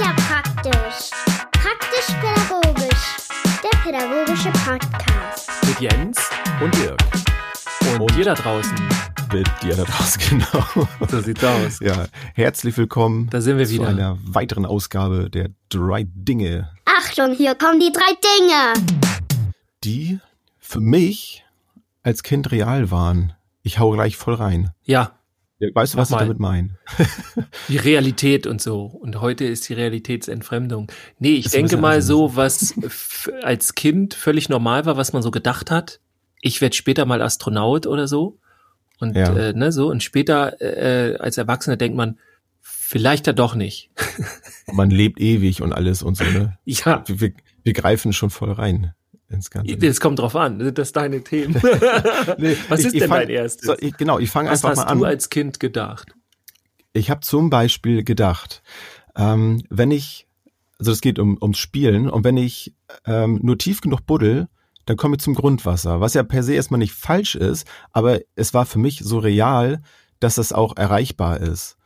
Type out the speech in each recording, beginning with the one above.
ja praktisch. Praktisch-pädagogisch. Der pädagogische Podcast. Mit Jens und Dirk. Und, Und- dir da draußen. mit dir da draußen, genau. So sieht's aus. Ja, herzlich willkommen Da sind wir zu wieder. einer weiteren Ausgabe der drei Dinge, Achtung, hier kommen die drei Dinge. die für mich als Kind real waren. Ich hau gleich voll rein. Ja, Weißt du, was ich damit meine? die Realität und so. Und heute ist die Realitätsentfremdung. Nee, ich denke mal so, was als Kind völlig normal war, was man so gedacht hat. Ich werde später mal Astronaut oder so. Und Ja. äh, ne, so. Und später äh, als Erwachsener denkt man, vielleicht ja doch nicht. Man lebt ewig und alles und so, ne? Ja, Wir, wir, wir greifen schon voll rein ins Ganze. das kommt drauf an. Sind das deine Themen? Nee, was ich- ist denn fang- dein erstes? So, ich, genau, ich fange was einfach hast mal an. du als Kind gedacht? Ich habe zum Beispiel gedacht, ähm, wenn ich, also es geht um, ums Spielen, und wenn ich ähm, nur tief genug buddel, dann komme ich zum Grundwasser, was ja per se erstmal nicht falsch ist, aber es war für mich so real, dass es auch erreichbar ist.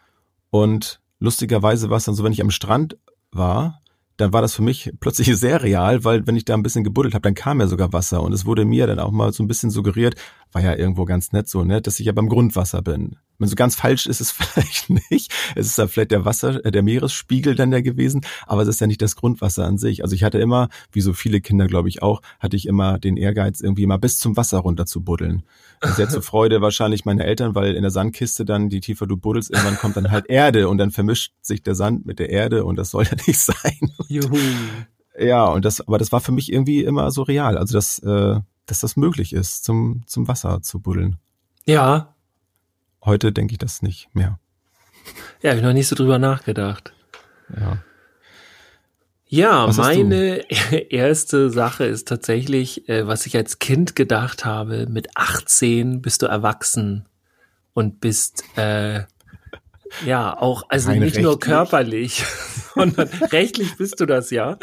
Und lustigerweise war es dann so, wenn ich am Strand war, dann war das für mich plötzlich sehr real, weil wenn ich da ein bisschen gebuddelt habe, dann kam ja sogar Wasser und es wurde mir dann auch mal so ein bisschen suggeriert, war ja irgendwo ganz nett so, ne, dass ich ja beim Grundwasser bin. Wenn so ganz falsch ist es vielleicht nicht. Es ist ja vielleicht der Wasser, äh, der Meeresspiegel dann der gewesen, aber es ist ja nicht das Grundwasser an sich. Also ich hatte immer, wie so viele Kinder glaube ich auch, hatte ich immer den Ehrgeiz irgendwie mal bis zum Wasser runter zu buddeln. Sehr zur Freude wahrscheinlich meiner Eltern, weil in der Sandkiste dann, die tiefer du buddelst, irgendwann kommt dann halt Erde und dann vermischt sich der Sand mit der Erde und das soll ja nicht sein. Juhu. Ja, und das, aber das war für mich irgendwie immer so real, also dass, äh, dass das möglich ist, zum, zum Wasser zu buddeln. Ja, Heute denke ich das nicht mehr. ja, habe ich noch nicht so drüber nachgedacht. Ja. Ja, Was meine erste Sache ist tatsächlich, äh, was ich als Kind gedacht habe, mit 18 bist du erwachsen und bist äh, ja auch, also Rein nicht nur rechtlich? körperlich, sondern rechtlich bist du das ja,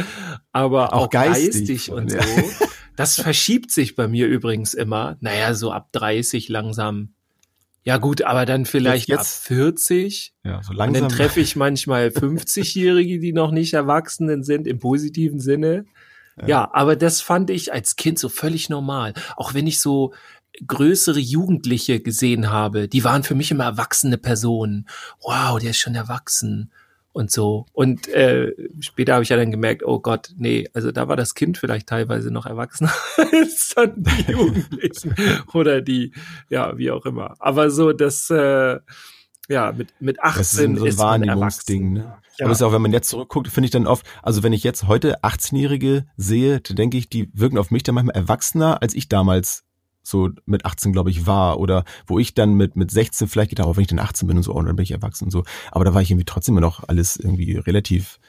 aber auch, Auch geistig geistig, und schon, so. ja. Das verschiebt sich bei mir übrigens immer. Naja, so ab 30 langsam. Ja gut, aber dann vielleicht Jetzt- ab 40. Ja, so Und langsam. dann treffe ich manchmal 50-Jährige, die noch nicht Erwachsenen sind, im positiven Sinne. Ja. aber das fand ich als Kind so völlig normal. Auch wenn ich so größere Jugendliche gesehen habe, die waren für mich immer erwachsene Personen. Wow, der ist schon erwachsen und so. Und äh, später habe ich ja dann gemerkt, oh Gott, nee, also da war das Kind vielleicht teilweise noch erwachsener als dann die Jugendlichen oder die, ja, wie auch immer. Aber so das, äh, ja, mit, mit 18 das ist so ein ist man Wahrnehmungsding, erwachsen. ne? Ja. Aber es ist auch, wenn man jetzt zurückguckt, finde ich dann oft, also wenn ich jetzt heute 18-Jährige sehe, dann denke ich, die wirken auf mich dann manchmal erwachsener, als ich damals so mit 18, glaube ich, war. Oder wo ich dann mit, mit 16 vielleicht gedacht, habe, wenn ich dann 18 bin und so, oh, dann bin ich erwachsen und so. Aber da war ich irgendwie trotzdem immer noch alles irgendwie relativ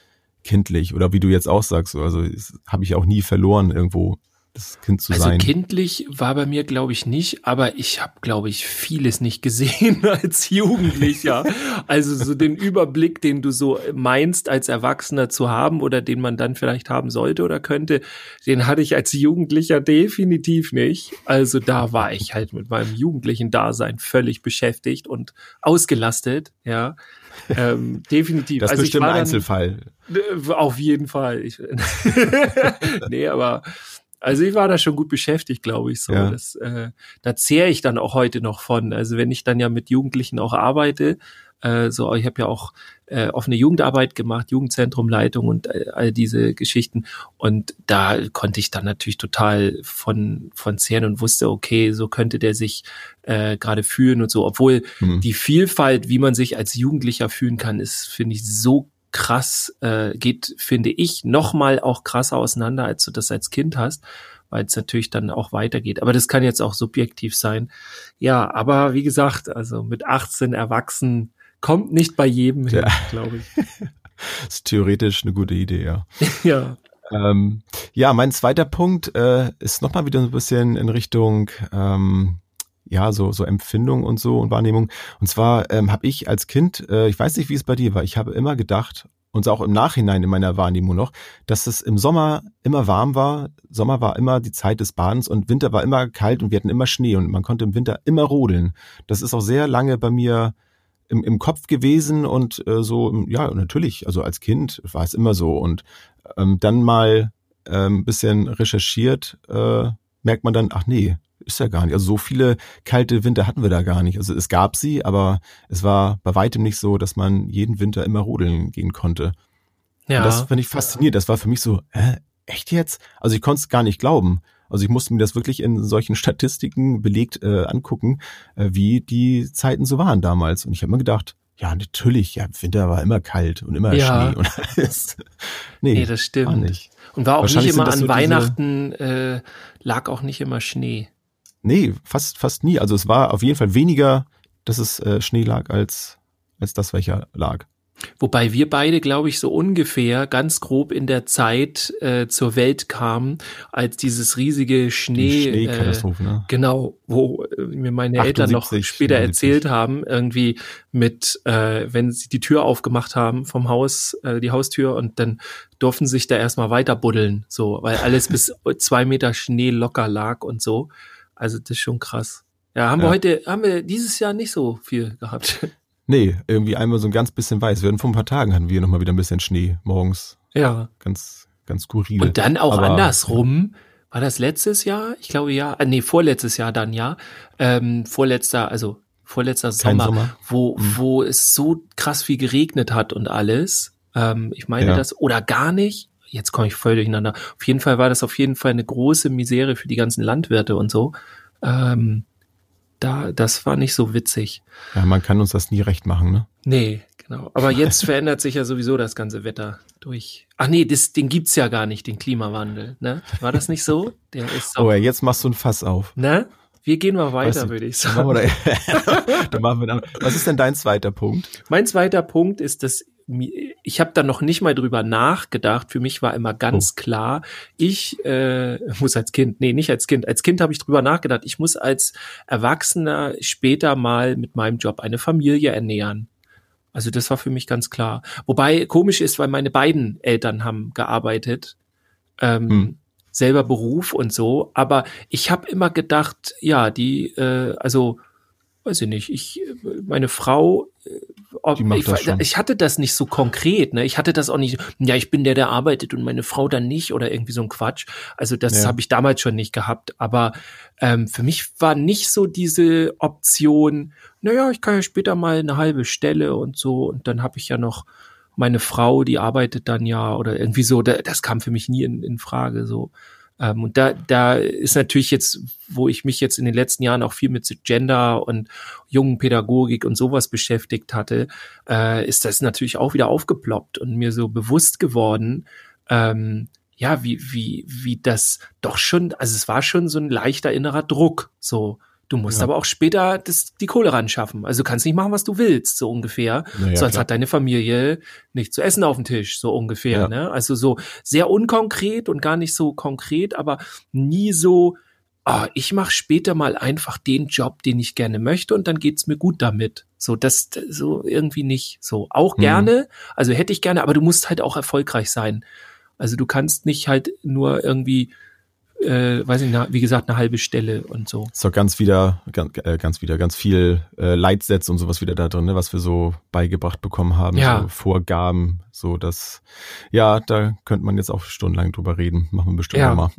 kindlich. Oder wie du jetzt auch sagst, so, also habe ich auch nie verloren, irgendwo das Kind zu Also sein. kindlich war bei mir, glaube ich, nicht, aber ich habe, glaube ich, vieles nicht gesehen als Jugendlicher. also so den Überblick, den du so meinst, als Erwachsener zu haben oder den man dann vielleicht haben sollte oder könnte, den hatte ich als Jugendlicher definitiv nicht. Also da war ich halt mit meinem jugendlichen Dasein völlig beschäftigt und ausgelastet, ja. Ähm, definitiv. das ist also bestimmt ein Einzelfall. äh, Auf jeden Fall. Ich, nee, aber also ich war da schon gut beschäftigt, glaube ich. So, Ja. das, äh, da zehre ich dann auch heute noch von. Also wenn ich dann ja mit Jugendlichen auch arbeite, äh, so ich habe ja auch äh, offene Jugendarbeit gemacht, Jugendzentrumleitung und äh, all diese Geschichten. Und da konnte ich dann natürlich total von von zehren und wusste, okay, so könnte der sich äh, gerade fühlen und so. Obwohl Hm. die Vielfalt, wie man sich als Jugendlicher fühlen kann, ist, finde ich, so krass, äh, geht, finde ich, nochmal auch krasser auseinander, als du das als Kind hast, weil es natürlich dann auch weitergeht. Aber das kann jetzt auch subjektiv sein. Ja, aber wie gesagt, also mit 18 erwachsen kommt nicht bei jedem hin, Ja. glaube ich. ist theoretisch eine gute Idee, ja. ja. Ähm, ja, mein zweiter Punkt äh, ist nochmal wieder so ein bisschen in Richtung ähm, ja so so Empfindung und so und Wahrnehmung. Und zwar ähm, habe ich als Kind, äh, ich weiß nicht, wie es bei dir war, ich habe immer gedacht und auch im Nachhinein in meiner Wahrnehmung noch, dass es im Sommer immer warm war. Sommer war immer die Zeit des Badens und Winter war immer kalt und wir hatten immer Schnee und man konnte im Winter immer rodeln. Das ist auch sehr lange bei mir im, im Kopf gewesen und äh, so, ja, natürlich, also als Kind war es immer so. Und ähm, dann mal ähm, bisschen recherchiert, äh, merkt man dann, ach nee, ist ja gar nicht. Also so viele kalte Winter hatten wir da gar nicht. Also es gab sie, aber es war bei weitem nicht so, dass man jeden Winter immer rodeln gehen konnte. Ja. Und das finde ich faszinierend. Das war für mich so, äh, echt jetzt? Also ich konnte es gar nicht glauben. Also ich musste mir das wirklich in solchen Statistiken belegt äh, angucken, äh, wie die Zeiten so waren damals. Und ich habe mir gedacht, ja, natürlich, ja, Winter war immer kalt und immer ja. Schnee und alles. Nee, nee das stimmt. War nicht. Und war auch nicht immer an so Weihnachten, äh, lag auch nicht immer Schnee. Nee, fast, fast nie. Also es war auf jeden Fall weniger, dass es äh, Schnee lag, als, als das, welcher lag. Wobei wir beide, glaube ich, so ungefähr ganz grob in der Zeit äh, zur Welt kamen, als dieses riesige Schnee, Die äh, ne? genau, wo äh, mir meine 78, Eltern noch später 79. erzählt haben, irgendwie mit, äh, wenn sie die Tür aufgemacht haben vom Haus, äh, die Haustür und dann durften sich da erstmal weiter buddeln, so, weil alles bis zwei Meter Schnee locker lag und so. Also das ist schon krass. Ja, haben ja. wir heute, haben wir dieses Jahr nicht so viel gehabt. Nee, irgendwie einmal so ein ganz bisschen weiß. Wir hatten vor ein paar Tagen hatten wir nochmal wieder ein bisschen Schnee morgens. Ja. Ganz, ganz skurril. Und dann auch Aber, andersrum. War das letztes Jahr? Ich glaube ja. Äh, nee, vorletztes Jahr dann ja. Ähm, vorletzter, also vorletzter Sommer, Sommer, wo, mhm. wo es so krass viel geregnet hat und alles. Ähm, ich meine ja. das, oder gar nicht. Jetzt komme ich voll durcheinander. Auf jeden Fall war das auf jeden Fall eine große Misere für die ganzen Landwirte und so. Ähm, da, das war nicht so witzig. Ja, man kann uns das nie recht machen, ne? Nee, genau. Aber jetzt verändert sich ja sowieso das ganze Wetter durch. Ach nee, das, den gibt's ja gar nicht, den Klimawandel, ne? War das nicht so? Der ist oh ja, jetzt machst du ein Fass auf. Ne? Wir gehen mal weiter, würde ich sagen. Dann machen wir, dann machen wir dann, was ist denn dein zweiter Punkt? Mein zweiter Punkt ist, dass ich habe da noch nicht mal drüber nachgedacht. Für mich war immer ganz oh. klar, ich äh, muss als Kind, nee, nicht als Kind, als Kind habe ich drüber nachgedacht, ich muss als Erwachsener später mal mit meinem Job eine Familie ernähren. Also das war für mich ganz klar. Wobei komisch ist, weil meine beiden Eltern haben gearbeitet, ähm, hm. selber Beruf und so. Aber ich habe immer gedacht, ja, die, äh, also weiß ich nicht, ich, meine Frau äh, ob, ich, ich, hatte das nicht so konkret, ne? Ich hatte das auch nicht, ja, ich bin der, der arbeitet und meine Frau dann nicht oder irgendwie so ein Quatsch. Also das ja. habe ich damals schon nicht gehabt. Aber ähm, für mich war nicht so diese Option, naja, ich kann ja später mal eine halbe Stelle und so und dann habe ich ja noch meine Frau, die arbeitet dann ja oder irgendwie so. Das kam für mich nie in, in Frage so. Ähm, und da, da ist natürlich jetzt, wo ich mich jetzt in den letzten Jahren auch viel mit Gender und jungen Pädagogik und sowas beschäftigt hatte, äh, ist das natürlich auch wieder aufgeploppt und mir so bewusst geworden, ähm, ja, wie, wie, wie das doch schon, also es war schon so ein leichter innerer Druck, so, Du musst ja. aber auch später das, die Kohle ran schaffen. Also du kannst nicht machen, was du willst, so ungefähr. Naja, Sonst klar. hat deine Familie nicht zu essen auf dem Tisch, so ungefähr. Ja. Ne? Also so sehr unkonkret und gar nicht so konkret, aber nie so, ah, ich mache später mal einfach den Job, den ich gerne möchte und dann geht's mir gut damit. So, das so irgendwie nicht. So, auch mhm. gerne, also hätte ich gerne, aber du musst halt auch erfolgreich sein. Also du kannst nicht halt nur irgendwie äh, weiß ich nicht, wie gesagt, eine halbe Stelle und so. Ist doch ganz wieder, ganz, äh, ganz wieder, ganz viel äh, Leitsätze und sowas wieder da drin, ne, was wir so beigebracht bekommen haben, ja. so Vorgaben, so dass, ja, da könnte man jetzt auch stundenlang drüber reden, machen wir bestimmt ja. mal.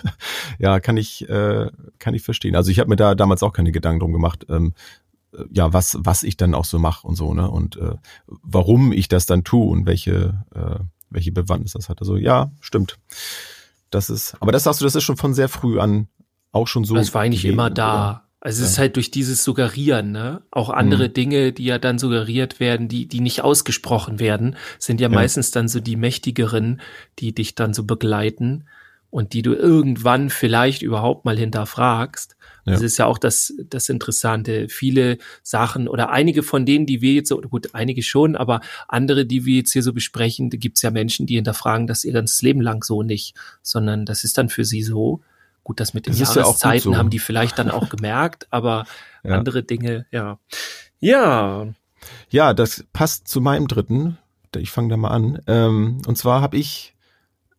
ja, kann ich, äh, kann ich verstehen. Also ich habe mir da damals auch keine Gedanken drum gemacht, ähm, äh, ja, was, was ich dann auch so mache und so, ne? Und äh, warum ich das dann tue und welche, äh, welche Bewandtnis das hat. Also ja, stimmt. Das ist, aber das sagst du, das ist schon von sehr früh an auch schon so. Das war eigentlich gewesen, immer da. Oder? Also es ja. ist halt durch dieses Suggerieren, ne? Auch andere mhm. Dinge, die ja dann suggeriert werden, die, die nicht ausgesprochen werden, sind ja, ja, meistens dann so die mächtigeren, die dich dann so begleiten und die du irgendwann vielleicht überhaupt mal hinterfragst. Ja. Das ist ja auch das, das Interessante. Viele Sachen oder einige von denen, die wir jetzt so, gut, einige schon, aber andere, die wir jetzt hier so besprechen, da gibt's ja Menschen, die hinterfragen das ihr ganzes Leben lang so nicht, sondern das ist dann für sie so. Gut, das mit den das Jahreszeiten ja so. haben die vielleicht dann auch gemerkt, aber ja. andere Dinge, ja. Ja. Ja, das passt zu meinem dritten. Ich fange da mal an. Ähm, und zwar habe ich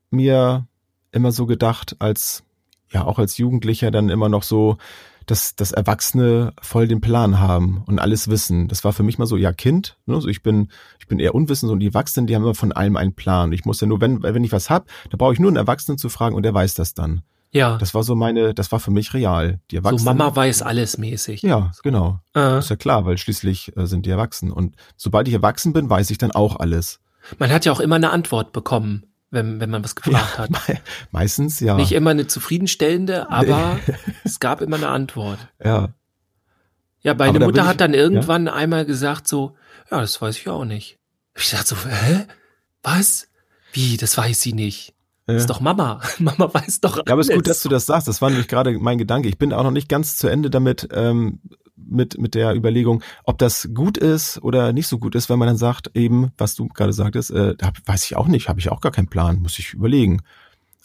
mir immer so gedacht, als ja auch als Jugendlicher dann immer noch so, dass, dass Erwachsene voll den Plan haben und alles wissen. Das war für mich mal so, ja, Kind, ne? so ich bin, ich bin eher unwissend und die Erwachsenen, die haben immer von allem einen Plan. Ich muss ja nur, wenn, wenn ich was hab, da brauche ich nur einen Erwachsenen zu fragen und der weiß das dann. Ja. Das war so meine, das war für mich real. Die Erwachsenen. So Mama weiß alles mäßig. Ja, genau. Äh. Ist ja klar, weil schließlich äh, sind die erwachsen. Und sobald ich erwachsen bin, weiß ich dann auch alles. Man hat ja auch immer eine Antwort bekommen, wenn, wenn man was gefragt hat. Me meistens ja. Nicht immer eine zufriedenstellende, aber es gab immer eine Antwort. Ja. Ja, meine Mutter hat dann irgendwann einmal gesagt so, ja, das weiß ich auch nicht. Ich dachte so, hä? Was? Wie, das weiß sie nicht. Das Ja. ist doch Mama. Mama weiß doch alles. Ja, aber es ist gut, dass du das sagst. Das war nämlich gerade mein Gedanke. Ich bin auch noch nicht ganz zu Ende damit, ähm, mit, mit der Überlegung, ob das gut ist oder nicht so gut ist, wenn man dann sagt, eben, was du gerade sagtest, äh, da weiß ich auch nicht, habe ich auch gar keinen Plan, muss ich überlegen.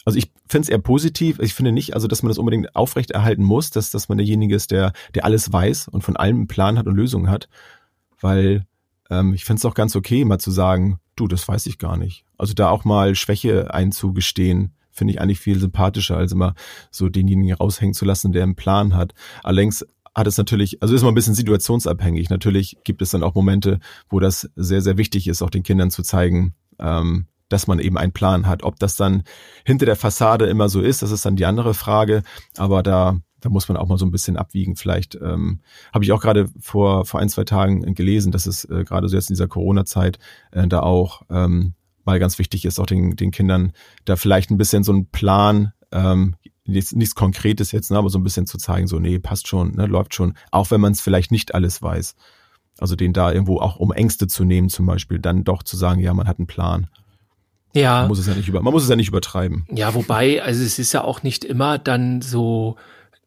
Also ich finde es eher positiv. Ich finde nicht, also dass man das unbedingt aufrechterhalten muss, dass, dass man derjenige ist, der, der alles weiß und von allem einen Plan hat und Lösungen hat. Weil ähm, ich finde es auch ganz okay, mal zu sagen, du, das weiß ich gar nicht. Also da auch mal Schwäche einzugestehen, finde ich eigentlich viel sympathischer, als immer so denjenigen raushängen zu lassen, der einen Plan hat. Allerdings hat es natürlich, also ist mal ein bisschen situationsabhängig. Natürlich gibt es dann auch Momente, wo das sehr, sehr wichtig ist, auch den Kindern zu zeigen, ähm, dass man eben einen Plan hat. Ob das dann hinter der Fassade immer so ist, das ist dann die andere Frage. Aber da, da muss man auch mal so ein bisschen abwiegen. Vielleicht ähm, habe ich auch gerade vor, vor ein, zwei Tagen gelesen, dass es äh, gerade so jetzt in dieser Corona-Zeit äh, da auch ähm, mal ganz wichtig ist, auch den, den Kindern da vielleicht ein bisschen so einen Plan, ähm, nichts, nichts Konkretes jetzt, ne, aber so ein bisschen zu zeigen, so, nee, passt schon, ne, läuft schon, auch wenn man es vielleicht nicht alles weiß. Also den da irgendwo auch um Ängste zu nehmen, zum Beispiel, dann doch zu sagen, ja, man hat einen Plan. Man Ja, muss es ja nicht über, man muss es ja nicht übertreiben. ja, wobei, also es ist ja auch nicht immer dann so,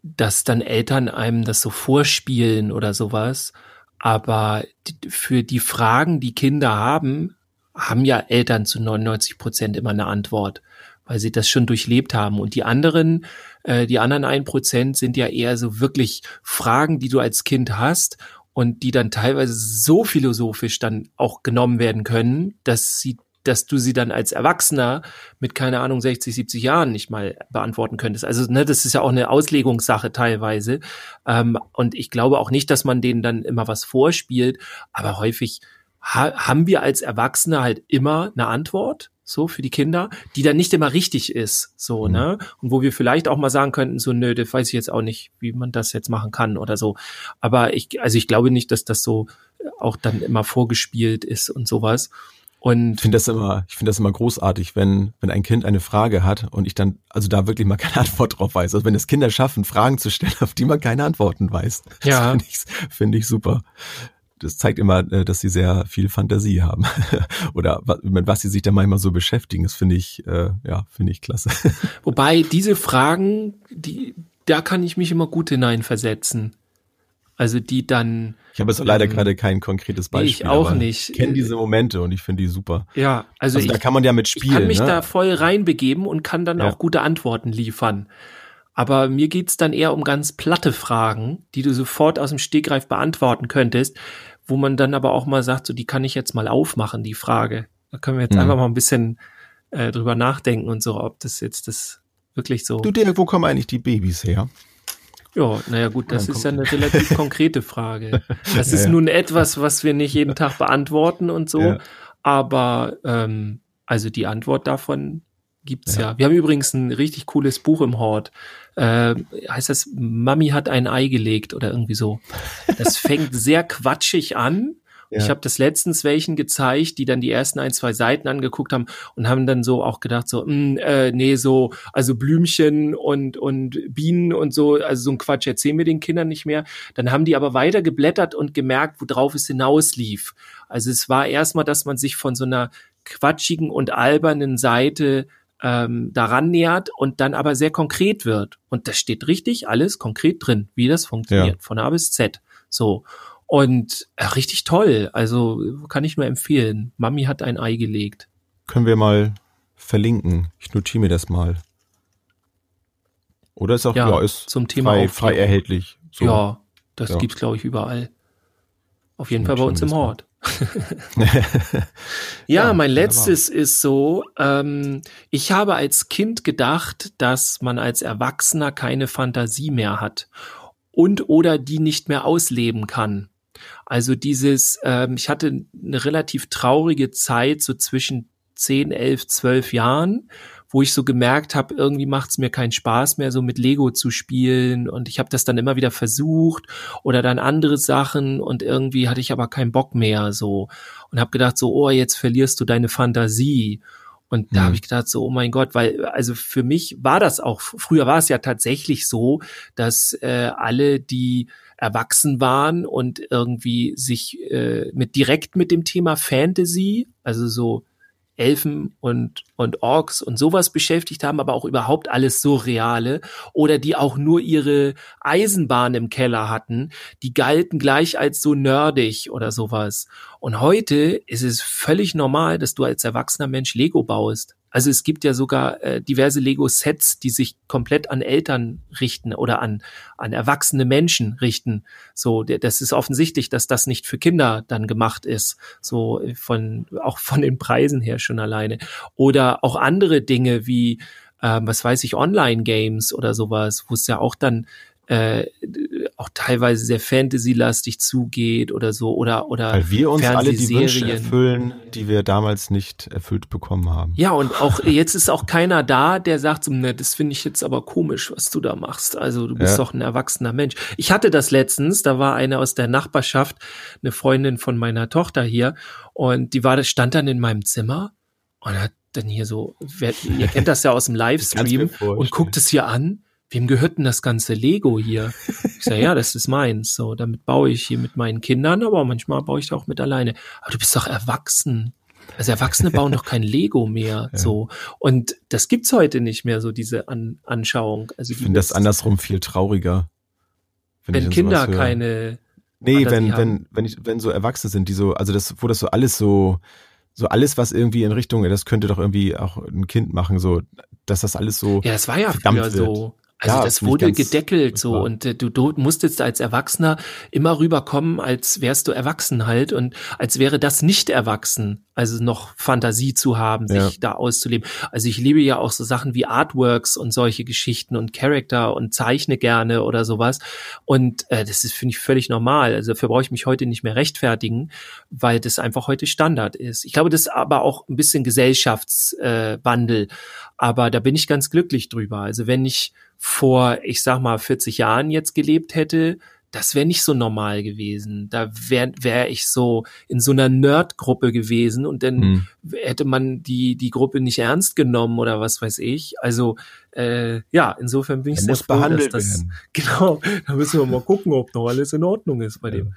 dass dann Eltern einem das so vorspielen oder sowas. Aber für die Fragen, die Kinder haben, haben ja Eltern zu 99 Prozent immer eine Antwort, weil sie das schon durchlebt haben. Und die anderen, äh, die anderen ein Prozent sind ja eher so wirklich Fragen, die du als Kind hast und die dann teilweise so philosophisch dann auch genommen werden können, dass sie dass du sie dann als Erwachsener mit, keine Ahnung, 60, 70 Jahren nicht mal beantworten könntest. Also, ne, das ist ja auch eine Auslegungssache teilweise. Ähm, und ich glaube auch nicht, dass man denen dann immer was vorspielt, aber häufig ha haben wir als Erwachsene halt immer eine Antwort, so für die Kinder, die dann nicht immer richtig ist, so, Mhm. ne? Und wo wir vielleicht auch mal sagen könnten, so, nö, das weiß ich jetzt auch nicht, wie man das jetzt machen kann oder so. Aber ich, also ich glaube nicht, dass das so auch dann immer vorgespielt ist und sowas. Und Ich finde das immer, ich finde das immer großartig, wenn, wenn ein Kind eine Frage hat und ich dann, also da wirklich mal keine Antwort drauf weiß. Also wenn es Kinder schaffen, Fragen zu stellen, auf die man keine Antworten weiß. Ja. Finde ich, finde ich super. Das zeigt immer, äh, dass sie sehr viel Fantasie haben. Oder mit was sie sich da manchmal so beschäftigen. Das finde ich, äh, ja, finde ich klasse. Wobei diese Fragen, die, da kann ich mich immer gut hineinversetzen. Also die dann, Ich habe jetzt leider Ähm, gerade kein konkretes nee, ich Beispiel. auch nicht. Ich kenne diese Momente und ich finde die super. ja, also, Also, da ich, kann man ja mit ich spielen. kann mich ne? da voll reinbegeben und kann dann Ja. auch gute Antworten liefern. Aber mir geht's dann eher um ganz platte Fragen, die du sofort aus dem Stegreif beantworten könntest, wo man dann aber auch mal sagt, so die kann ich jetzt mal aufmachen, die Frage. Da können wir jetzt Mhm. einfach mal ein bisschen äh, drüber nachdenken und so, ob das jetzt das wirklich so. Du, Dirk, wo kommen eigentlich die Babys her? Ja, naja gut, das ist ja eine relativ konkrete Frage. Das Ja, ist ja. nun etwas, was wir nicht jeden Tag beantworten und so, Ja. aber ähm, also die Antwort davon gibt's ja. Ja. Wir haben übrigens ein richtig cooles Buch im Hort. Äh, heißt das Mami hat ein Ei gelegt oder irgendwie so. Das fängt sehr quatschig an. Ja. Ich habe das letztens welchen gezeigt, die dann die ersten ein, zwei Seiten angeguckt haben und haben dann so auch gedacht, so, mh, äh, nee, so, also Blümchen und, und Bienen und so, also so ein Quatsch erzählen wir den Kindern nicht mehr. Dann haben die aber weiter geblättert und gemerkt, worauf es hinauslief. Also es war erstmal, dass man sich von so einer quatschigen und albernen Seite ähm, daran nähert und dann aber sehr konkret wird. Und das steht richtig alles konkret drin, wie das funktioniert, Ja. von A bis Z. So. Und äh, richtig toll. Also kann ich nur empfehlen. Mami hat ein Ei gelegt. Können wir mal verlinken. Ich notiere mir das mal. Oder ist auch, Ja, ja, ist zum Thema frei, frei erhältlich. So. Ja, das Ja. gibt's glaube ich überall. Auf jeden Ich Fall bei uns im. Hort. Ja, Ja, mein wunderbar. letztes ist so, ähm, ich habe als Kind gedacht, dass man als Erwachsener keine Fantasie mehr hat. und oder die nicht mehr ausleben kann. Also dieses, ähm, ich hatte eine relativ traurige Zeit so zwischen 10, 11, 12 Jahren, wo ich so gemerkt habe, irgendwie macht es mir keinen Spaß mehr, so mit Lego zu spielen. Und ich habe das dann immer wieder versucht oder dann andere Sachen und irgendwie hatte ich aber keinen Bock mehr so und habe gedacht so, oh, jetzt verlierst du deine Fantasie. Und da mhm. habe ich gedacht, so, oh mein Gott, weil, also für mich war das auch, früher war es ja tatsächlich so, dass äh, alle, die erwachsen waren und irgendwie sich äh, mit direkt mit dem Thema Fantasy, also so Elfen und, und Orks und sowas beschäftigt haben, aber auch überhaupt alles Surreale oder die auch nur ihre Eisenbahn im Keller hatten, die galten gleich als so nerdig oder sowas. Und heute ist es völlig normal, dass du als erwachsener Mensch Lego baust. Also es gibt ja sogar äh, diverse Lego-Sets, die sich komplett an Eltern richten oder an, an erwachsene Menschen richten. So, das ist offensichtlich, dass das nicht für Kinder dann gemacht ist. So von, auch von den Preisen her schon alleine. Oder auch andere Dinge wie, äh, was weiß ich, Online-Games oder sowas, wo es ja auch dann äh, auch teilweise sehr Fantasy-lastig zugeht oder so oder oder weil wir uns alle die Wünsche erfüllen, die wir damals nicht erfüllt bekommen haben. Ja und auch jetzt ist auch keiner da, der sagt so, ne, das finde ich jetzt aber komisch, was du da machst. Also du bist ja. doch ein erwachsener Mensch. Ich hatte das letztens, da war eine aus der Nachbarschaft, eine Freundin von meiner Tochter hier und die war stand dann in meinem Zimmer und hat dann hier so, wer, ihr kennt das ja aus dem Livestream und guckt es hier an wem gehört denn das ganze Lego hier? Ich sage, ja, das ist meins. So, damit baue ich hier mit meinen Kindern, aber manchmal baue ich da auch mit alleine. Aber du bist doch erwachsen. Also Erwachsene bauen doch kein Lego mehr. Ja. So. Und das gibt's heute nicht mehr, so diese An Anschauung. Also ich finde das andersrum viel trauriger. Wenn, wenn Kinder keine. Nee, wenn, wenn, wenn ich, wenn so Erwachsene sind, die so, also das, wo das so alles so, so alles, was irgendwie in Richtung, das könnte doch irgendwie auch ein Kind machen, so, dass das alles so. Ja, das war ja früher wird. so. Also ja, das wurde gedeckelt so und äh, du, du musstest als Erwachsener immer rüberkommen, als wärst du erwachsen halt und als wäre das nicht erwachsen, also noch Fantasie zu haben, sich ja. da auszuleben. Also ich liebe ja auch so Sachen wie Artworks und solche Geschichten und Charakter und zeichne gerne oder sowas und äh, das ist finde ich völlig normal. Also dafür brauche ich mich heute nicht mehr rechtfertigen, weil das einfach heute Standard ist. Ich glaube, das ist aber auch ein bisschen Gesellschaftswandel, äh, aber da bin ich ganz glücklich drüber. Also wenn ich vor, ich sag mal, 40 Jahren jetzt gelebt hätte, das wäre nicht so normal gewesen. Da wäre wär ich so in so einer Nerd-Gruppe gewesen und dann hm. hätte man die, die Gruppe nicht ernst genommen oder was weiß ich. Also äh, ja, insofern bin ich sehr froh, dass das, werden. genau, da müssen wir mal gucken, ob noch alles in Ordnung ist bei ja. dem.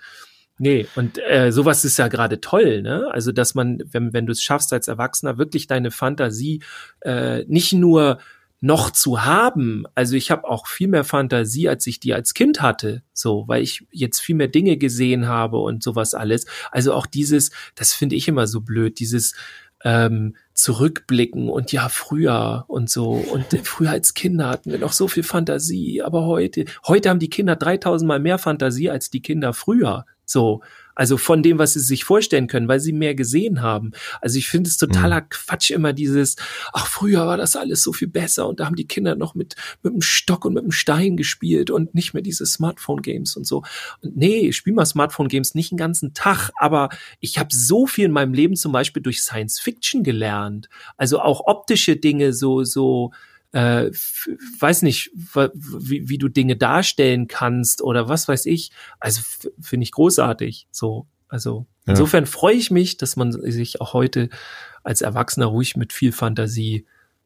Nee, und äh, sowas ist ja gerade toll, ne? Also, dass man, wenn, wenn du es schaffst als Erwachsener, wirklich deine Fantasie äh, nicht nur noch zu haben. Also ich habe auch viel mehr Fantasie, als ich die als Kind hatte, so, weil ich jetzt viel mehr Dinge gesehen habe und sowas alles. Also auch dieses, das finde ich immer so blöd, dieses ähm, zurückblicken und ja, früher und so. Und früher als Kinder hatten wir noch so viel Fantasie, aber heute, heute haben die Kinder 3000 mal mehr Fantasie als die Kinder früher. So, also von dem, was sie sich vorstellen können, weil sie mehr gesehen haben. Also ich finde es totaler mhm. Quatsch immer dieses, ach, früher war das alles so viel besser und da haben die Kinder noch mit, mit dem Stock und mit dem Stein gespielt und nicht mehr diese Smartphone-Games und so. Und nee, ich spiele mal Smartphone-Games nicht einen ganzen Tag, aber ich habe so viel in meinem Leben zum Beispiel durch Science Fiction gelernt. Also auch optische Dinge, so, so, äh, weiß nicht, wie, wie du Dinge darstellen kannst oder was weiß ich. Also finde ich großartig. So, also ja. insofern freue ich mich, dass man sich auch heute als Erwachsener ruhig mit viel Fantasie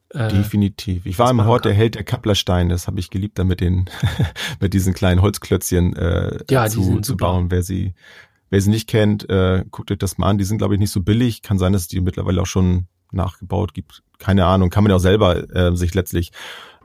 äh, Definitiv. Ich war im Hort der Held der Kapplerstein, das habe ich geliebt, da mit den mit diesen kleinen Holzklötzchen äh, ja, zu, zu bauen. Wer sie, wer sie nicht kennt, äh, guckt euch das mal an. Die sind, glaube ich, nicht so billig. Kann sein, dass die mittlerweile auch schon nachgebaut gibt. Keine Ahnung, kann man ja auch selber äh, sich letztlich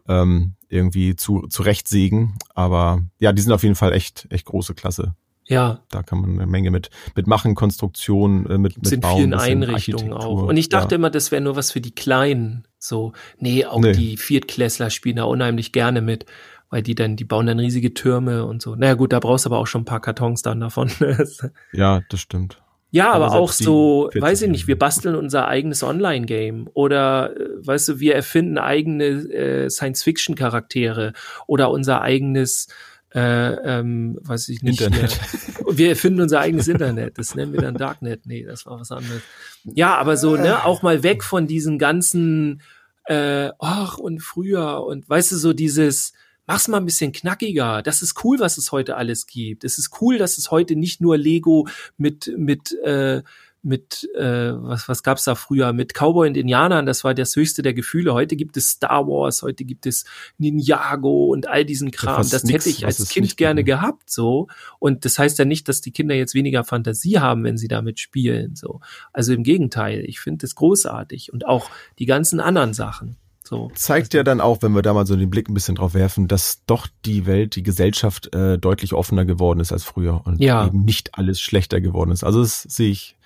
ähm, irgendwie zu zurechtsägen. Aber ja, die sind auf jeden Fall echt echt große Klasse. Ja. Da kann man eine Menge mit, mit machen, Konstruktion, äh, mit, mit in Bauen, vielen Einrichtungen auch. Und ich dachte ja. immer, das wäre nur was für die Kleinen. So, nee, auch nee. die Viertklässler spielen da unheimlich gerne mit, weil die dann, die bauen dann riesige Türme und so. Naja, gut, da brauchst du aber auch schon ein paar Kartons dann davon. ja, das stimmt. Ja, aber, aber auch so, weiß ich nicht, wir basteln unser eigenes Online-Game oder, äh, weißt du, wir erfinden eigene äh, Science-Fiction-Charaktere oder unser eigenes äh, ähm, weiß ich nicht. Internet. Hier. Wir erfinden unser eigenes Internet. Das nennen wir dann Darknet. Nee, das war was anderes. Ja, aber so, ne, auch mal weg von diesen ganzen, äh, ach, und früher und weißt du, so dieses, mach's mal ein bisschen knackiger. Das ist cool, was es heute alles gibt. Es ist cool, dass es heute nicht nur Lego mit, mit, äh, mit äh, was was gab's da früher mit Cowboy und Indianern, das war das höchste der Gefühle. Heute gibt es Star Wars, heute gibt es Ninjago und all diesen Kram. das nix, hätte ich als Kind gerne gibt. gehabt so und das heißt ja nicht, dass die Kinder jetzt weniger Fantasie haben, wenn sie damit spielen so. Also im Gegenteil, ich finde es großartig und auch die ganzen anderen Sachen. So. Zeigt ja dann auch, wenn wir da mal so den Blick ein bisschen drauf werfen, dass doch die Welt, die Gesellschaft äh, deutlich offener geworden ist als früher und Ja. eben nicht alles schlechter geworden ist. Also das sehe ich,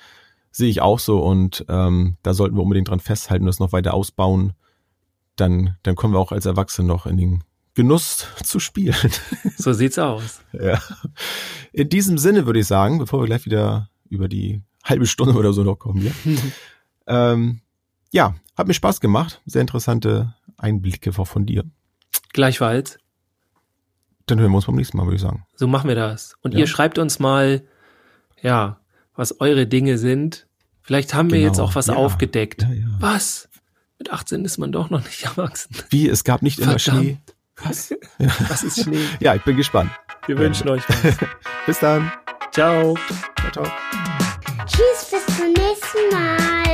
sehe ich auch so und ähm, da sollten wir unbedingt dran festhalten und das noch weiter ausbauen. Dann, dann kommen wir auch als Erwachsene noch in den Genuss zu spielen. So sieht's aus. ja. In diesem Sinne würde ich sagen, bevor wir gleich wieder über die halbe Stunde oder so noch kommen, ja. ähm, ja, hat mir Spaß gemacht. Sehr interessante Einblicke von dir. Gleichfalls. Dann hören wir uns beim nächsten Mal, würde ich sagen. So machen wir das. Und Ja. ihr schreibt uns mal, ja, was eure Dinge sind. Vielleicht haben wir Genau. jetzt auch was Ja. aufgedeckt. Ja, ja. Was? Mit 18 ist man doch noch nicht erwachsen. Wie, es gab nicht immer Verdammt. Schnee. Was? Was ist Schnee? Ja, ich bin gespannt. Wir wünschen euch was. Bis dann. Ciao. Ciao, ciao. Tschüss, bis zum nächsten Mal.